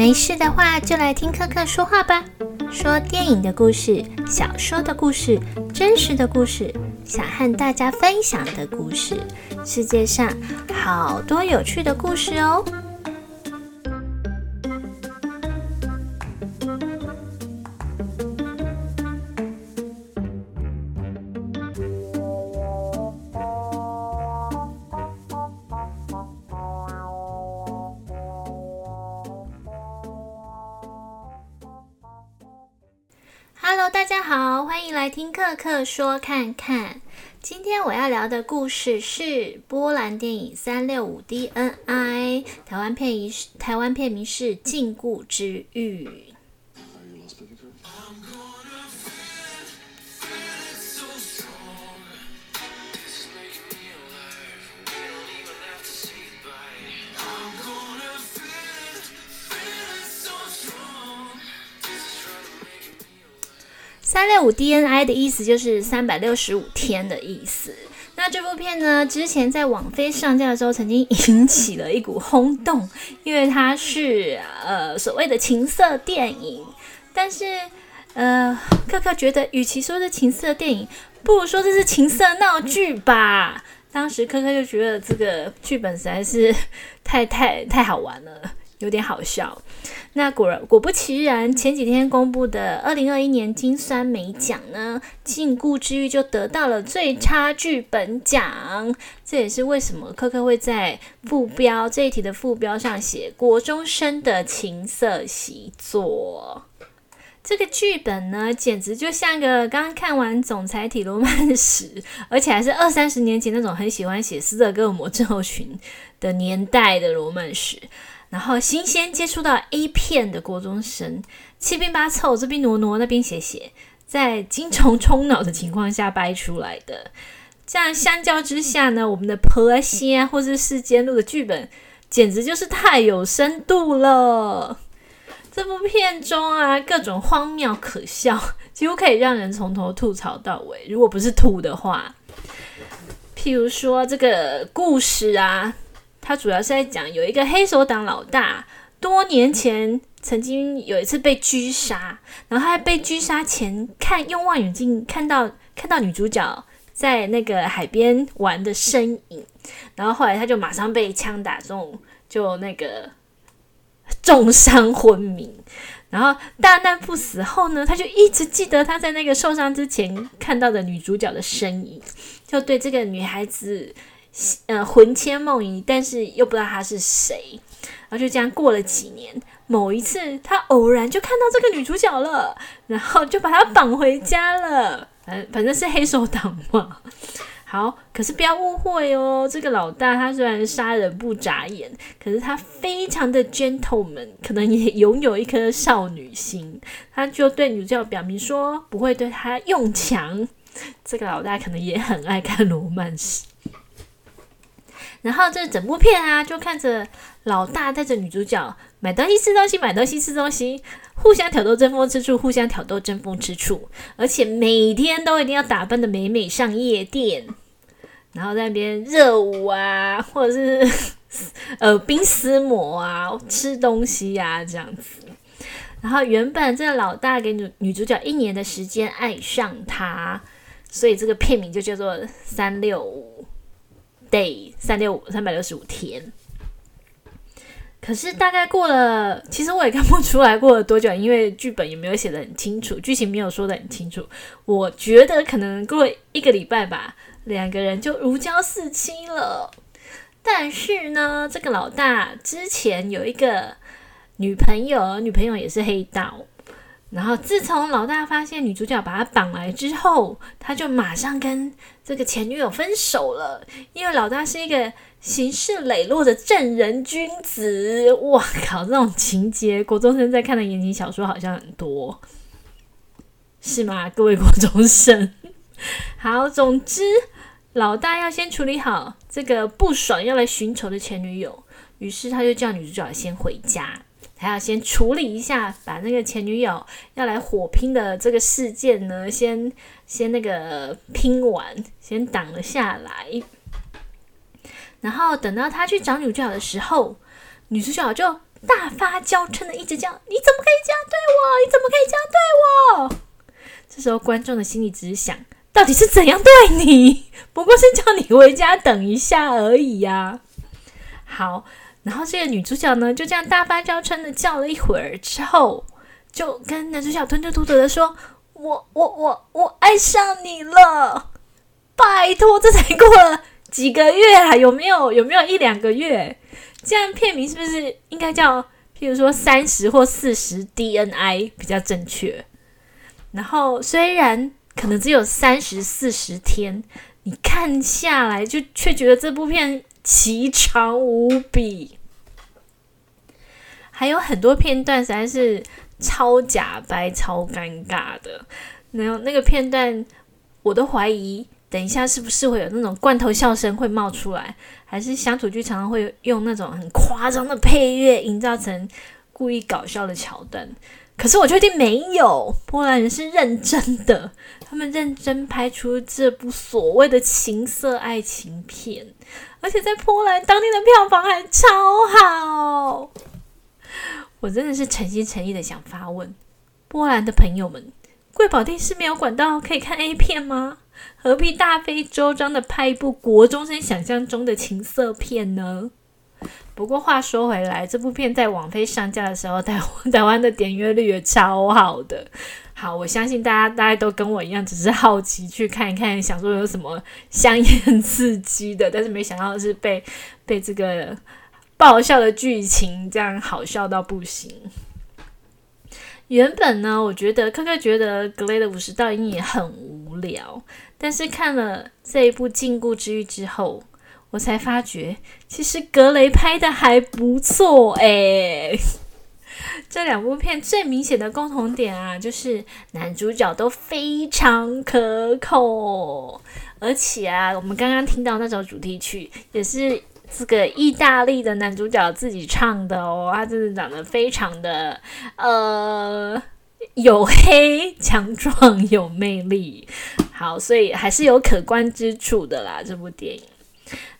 没事的话，就来听克克说话吧。说电影的故事、小说的故事、真实的故事，想和大家分享的故事。世界上好多有趣的故事哦。Hello，大家好，欢迎来听克克说看看。今天我要聊的故事是波兰电影《三六五 DNI》，台湾片名是台湾片名是《禁锢之欲》。三六五 DNI 的意思就是三百六十五天的意思。那这部片呢，之前在网飞上架的时候，曾经引起了一股轰动，因为它是呃所谓的情色电影。但是呃，克克觉得，与其说是情色电影，不如说这是情色闹剧吧。当时克克就觉得这个剧本实在是太太太好玩了。有点好笑，那果然果不其然，前几天公布的二零二一年金酸梅奖呢，《禁锢之欲》就得到了最差剧本奖。这也是为什么科科会在副标这一题的副标上写“国中生的情色习作”。这个剧本呢，简直就像个刚刚看完总裁体罗曼史，而且还是二三十年前那种很喜欢写斯德哥尔摩症候群的年代的罗曼史。然后新鲜接触到 A 片的国中生，七拼八凑，这边挪挪，那边写写，在精虫充脑的情况下掰出来的。这样相较之下呢，我们的《婆西》啊，或是《世间路》的剧本，简直就是太有深度了。这部片中啊，各种荒谬可笑，几乎可以让人从头吐槽到尾。如果不是吐的话，譬如说这个故事啊。他主要是在讲有一个黑手党老大，多年前曾经有一次被狙杀，然后他在被狙杀前看用望远镜看到看到女主角在那个海边玩的身影，然后后来他就马上被枪打中，就那个重伤昏迷，然后大难不死后呢，他就一直记得他在那个受伤之前看到的女主角的身影，就对这个女孩子。呃，魂牵梦萦，但是又不知道他是谁，然后就这样过了几年。某一次，他偶然就看到这个女主角了，然后就把她绑回家了。反反正是黑手党嘛。好，可是不要误会哦，这个老大他虽然杀人不眨眼，可是他非常的 gentleman，可能也拥有一颗少女心。他就对女主角表明说不会对她用强。这个老大可能也很爱看罗曼史。然后这整部片啊，就看着老大带着女主角买东西吃东西，买东西吃东西，互相挑逗争风吃醋，互相挑逗争风吃醋，而且每天都一定要打扮的美美上夜店，然后在那边热舞啊，或者是呃冰丝膜啊，吃东西呀这样子。然后原本这个老大给女女主角一年的时间爱上她，所以这个片名就叫做三六五。Day 三六五三百六十五天，可是大概过了，其实我也看不出来过了多久，因为剧本也没有写的很清楚，剧情没有说的很清楚。我觉得可能过了一个礼拜吧，两个人就如胶似漆了。但是呢，这个老大之前有一个女朋友，女朋友也是黑道。然后，自从老大发现女主角把他绑来之后，他就马上跟这个前女友分手了。因为老大是一个行事磊落的正人君子。哇靠，这种情节，国中生在看的言情小说好像很多，是吗？各位国中生，好，总之，老大要先处理好这个不爽要来寻仇的前女友，于是他就叫女主角先回家。还要先处理一下，把那个前女友要来火拼的这个事件呢，先先那个拼完，先挡了下来。然后等到他去找女主角的时候，女主角就大发娇嗔的一直叫：“你怎么可以这样对我？你怎么可以这样对我？”这时候观众的心里只是想：到底是怎样对你？不过是叫你回家等一下而已呀。好，然后这个女主角呢，就这样大发娇嗔的叫了一会儿之后，就跟男主角吞吞吐吐的说：“我我我我爱上你了！拜托，这才过了几个月啊，有没有？有没有一两个月？这样片名是不是应该叫，譬如说三十或四十 DNI 比较正确？然后虽然可能只有三十四十天，你看下来就却觉得这部片。”奇长无比，还有很多片段实在是超假白、超尴尬的。那那个片段，我都怀疑，等一下是不是会有那种罐头笑声会冒出来，还是乡土剧常常会用那种很夸张的配乐，营造成故意搞笑的桥段。可是我确定没有，波兰人是认真的，他们认真拍出这部所谓的情色爱情片。而且在波兰当地的票房还超好，我真的是诚心诚意的想发问：波兰的朋友们，贵宝电视没有管道可以看 A 片吗？何必大费周章的拍一部国中生想象中的情色片呢？不过话说回来，这部片在网飞上架的时候，台台湾的点阅率也超好的。好，我相信大家大家都跟我一样，只是好奇去看一看，想说有什么香艳刺激的，但是没想到是被被这个爆笑的剧情这样好笑到不行。原本呢，我觉得科科觉得格雷的五十道阴影很无聊，但是看了这一部《禁锢之狱》之后，我才发觉其实格雷拍的还不错诶。这两部片最明显的共同点啊，就是男主角都非常可口，而且啊，我们刚刚听到那首主题曲也是这个意大利的男主角自己唱的哦，他真的长得非常的呃黝黑、强壮、有魅力，好，所以还是有可观之处的啦，这部电影。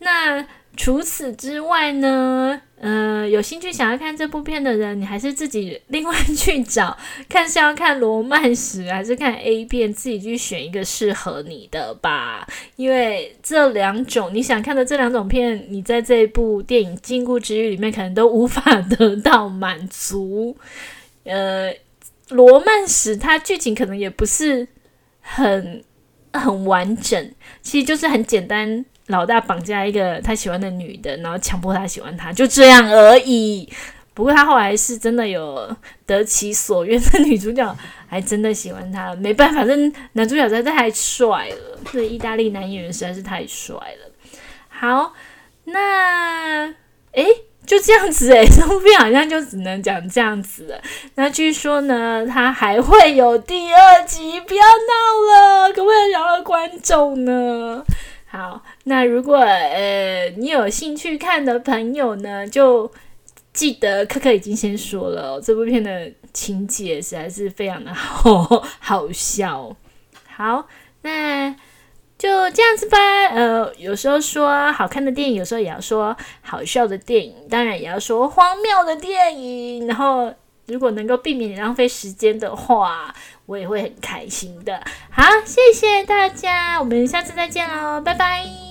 那除此之外呢？呃，有兴趣想要看这部片的人，你还是自己另外去找，看是要看罗曼史还是看 A 片，自己去选一个适合你的吧。因为这两种你想看的这两种片，你在这部电影《禁锢之域》里面可能都无法得到满足。呃，罗曼史它剧情可能也不是很很完整，其实就是很简单。老大绑架一个他喜欢的女的，然后强迫他喜欢他，就这样而已。不过他后来是真的有得其所愿，那女主角还真的喜欢他。没办法，这男主角实在太帅了，这意大利男演员实在是太帅了。好，那诶，就这样子诶，这部片好像就只能讲这样子了。那据说呢，他还会有第二集，不要闹了，可不可以饶了观众呢？好，那如果呃你有兴趣看的朋友呢，就记得可可已经先说了，这部片的情节实在是非常的好好笑。好，那就这样子吧。呃，有时候说好看的电影，有时候也要说好笑的电影，当然也要说荒谬的电影。然后。如果能够避免你浪费时间的话，我也会很开心的。好，谢谢大家，我们下次再见喽，拜拜。